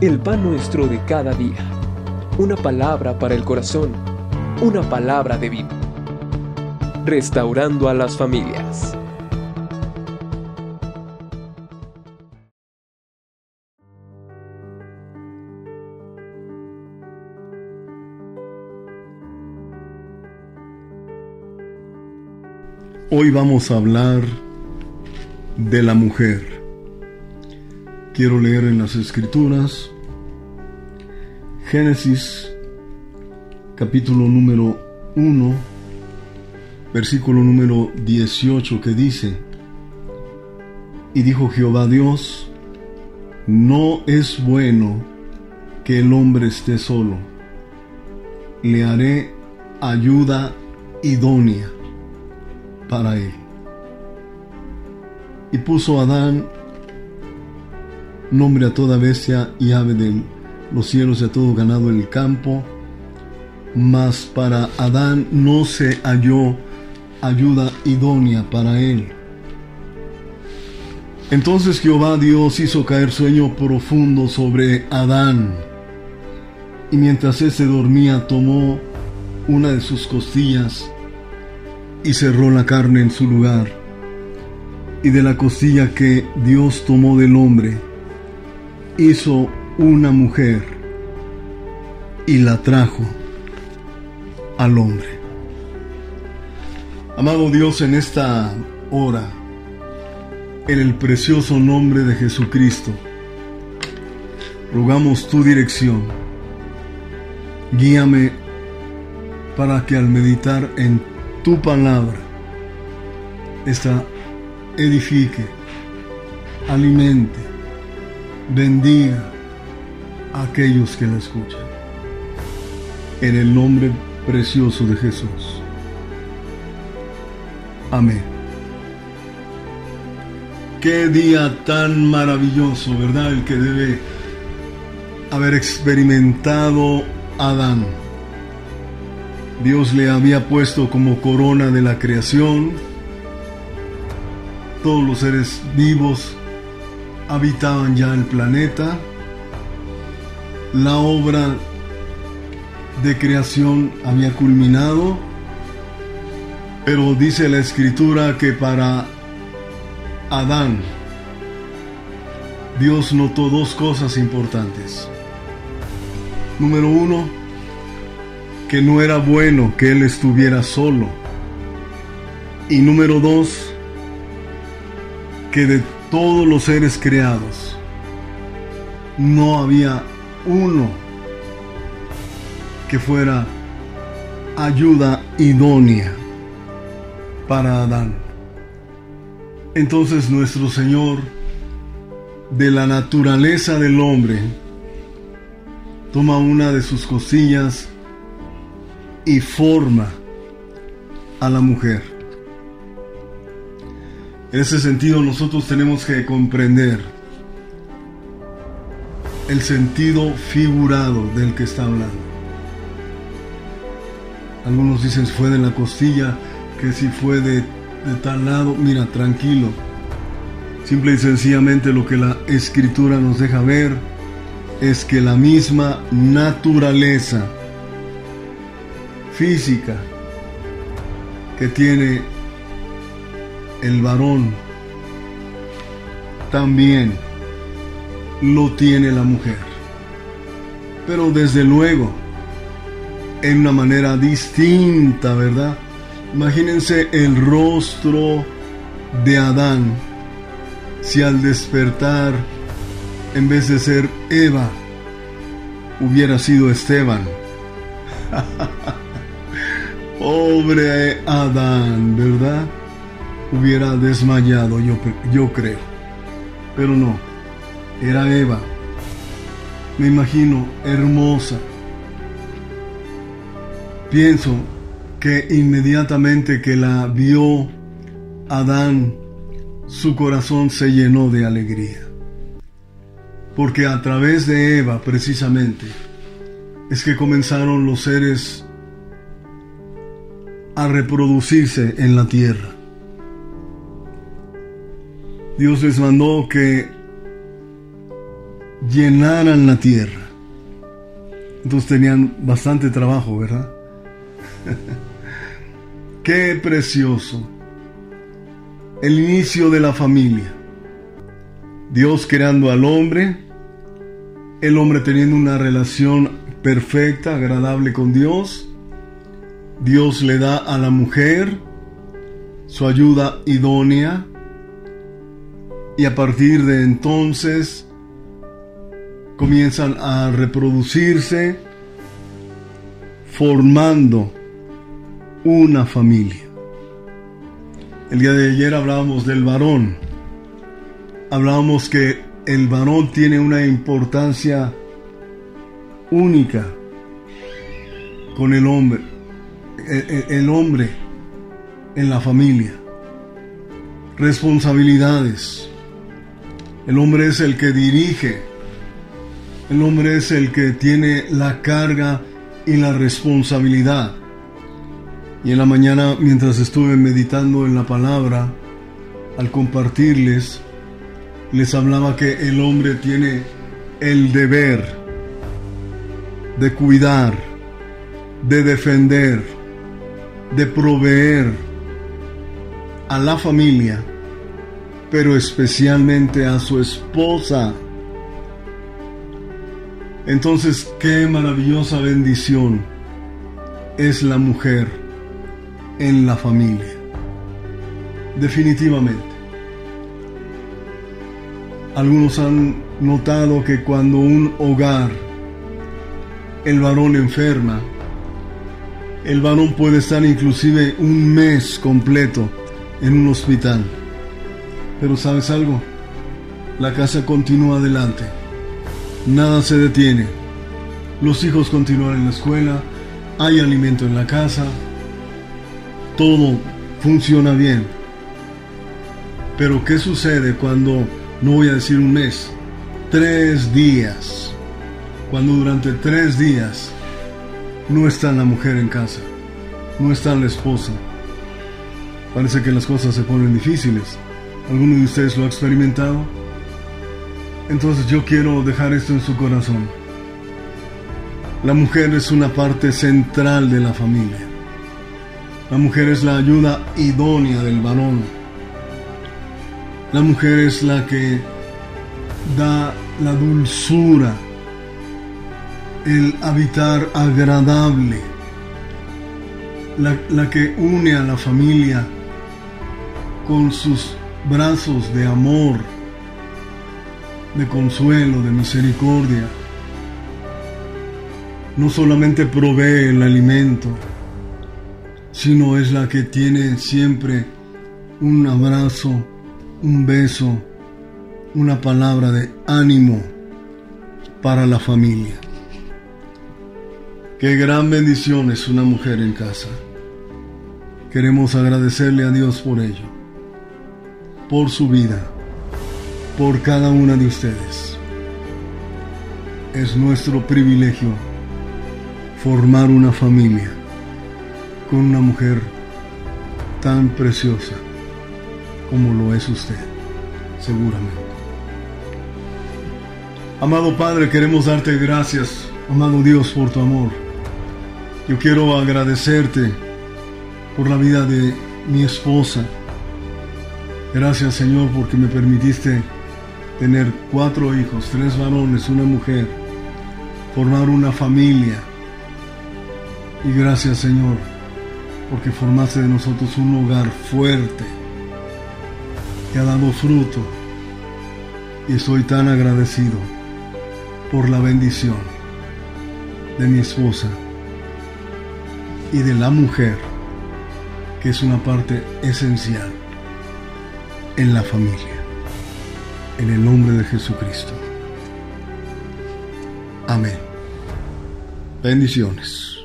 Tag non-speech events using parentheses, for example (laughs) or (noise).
el pan nuestro de cada día. Una palabra para el corazón, una palabra de vida. Restaurando a las familias. Hoy vamos a hablar de la mujer. Quiero leer en las escrituras Génesis capítulo número 1, versículo número 18 que dice, y dijo Jehová Dios, no es bueno que el hombre esté solo, le haré ayuda idónea para él. Y puso Adán nombre a toda bestia y ave de los cielos y a todo ganado del campo, mas para Adán no se halló ayuda idónea para él. Entonces Jehová Dios hizo caer sueño profundo sobre Adán, y mientras éste dormía tomó una de sus costillas y cerró la carne en su lugar. Y de la costilla que Dios tomó del hombre, hizo una mujer y la trajo al hombre. Amado Dios, en esta hora, en el precioso nombre de Jesucristo, rogamos tu dirección. Guíame para que al meditar en tu palabra, esta edifique, alimente, bendiga a aquellos que la escuchan. En el nombre precioso de Jesús. Amén. Qué día tan maravilloso, ¿verdad? El que debe haber experimentado Adán. Dios le había puesto como corona de la creación. Todos los seres vivos habitaban ya el planeta. La obra de creación había culminado. Pero dice la escritura que para Adán Dios notó dos cosas importantes. Número uno, que no era bueno que él estuviera solo. Y número dos, que de todos los seres creados no había uno que fuera ayuda idónea para Adán. Entonces nuestro Señor, de la naturaleza del hombre, toma una de sus cosillas y forma a la mujer. En ese sentido nosotros tenemos que comprender el sentido figurado del que está hablando. Algunos dicen fue de la costilla, que si fue de, de tal lado, mira, tranquilo. Simple y sencillamente lo que la escritura nos deja ver es que la misma naturaleza física que tiene el varón, también lo tiene la mujer. Pero desde luego, en una manera distinta, ¿verdad? Imagínense el rostro de Adán si al despertar, en vez de ser Eva, hubiera sido Esteban. (laughs) Pobre Adán, ¿verdad? Hubiera desmayado, yo, yo creo. Pero no, era Eva. Me imagino hermosa. Pienso que inmediatamente que la vio Adán, su corazón se llenó de alegría. Porque a través de Eva, precisamente, es que comenzaron los seres a reproducirse en la tierra. Dios les mandó que llenaran la tierra. Entonces tenían bastante trabajo, ¿verdad? (laughs) Qué precioso. El inicio de la familia. Dios creando al hombre, el hombre teniendo una relación perfecta, agradable con Dios. Dios le da a la mujer su ayuda idónea y a partir de entonces comienzan a reproducirse formando una familia. El día de ayer hablábamos del varón. Hablábamos que el varón tiene una importancia única con el hombre. El, hombre en la familia. Responsabilidades. El hombre es el que dirige. El hombre es el que tiene la carga y la responsabilidad. Y en la mañana, mientras estuve meditando en la palabra, al compartirles, les hablaba que el hombre tiene el deber de cuidar, de defender, de proveer a la familia, pero especialmente a su esposa. Entonces, qué maravillosa bendición es la mujer en la familia. Definitivamente. Algunos han notado que cuando un hogar, el varón enferma, el varón puede estar inclusive un mes completo en un hospital. Pero sabes algo, la casa continúa adelante, nada se detiene, los hijos continúan en la escuela, hay alimento en la casa, todo funciona bien. Pero ¿qué sucede cuando, no voy a decir un mes, tres días? Cuando durante tres días no está la mujer en casa, no está la esposa. Parece que las cosas se ponen difíciles. ¿Alguno de ustedes lo ha experimentado? Entonces yo quiero dejar esto en su corazón. La mujer es una parte central de la familia. La mujer es la ayuda idónea del varón. La mujer es la que da la dulzura, el habitar agradable, la, la, que une a la familia con sus brazos de amor, de consuelo, de misericordia. No solamente provee el alimento, sino es la que tiene siempre un abrazo, un beso, una palabra de ánimo para la familia. Qué gran bendición es una mujer en casa. Queremos agradecerle a Dios por ello, por su vida, por cada una de ustedes. Es nuestro privilegio formar una familia con una mujer tan preciosa como lo es usted, seguramente. Amado Padre, queremos darte gracias, amado Dios, por tu amor. Yo quiero agradecerte por la vida de mi esposa. Gracias Señor porque me permitiste tener cuatro hijos, tres varones, una mujer, formar una familia. Y gracias Señor porque formaste de nosotros un hogar fuerte que ha dado fruto y estoy tan agradecido por la bendición de mi esposa y de la mujer que es una parte esencial en la familia. En el nombre de Jesucristo. Amén. Bendiciones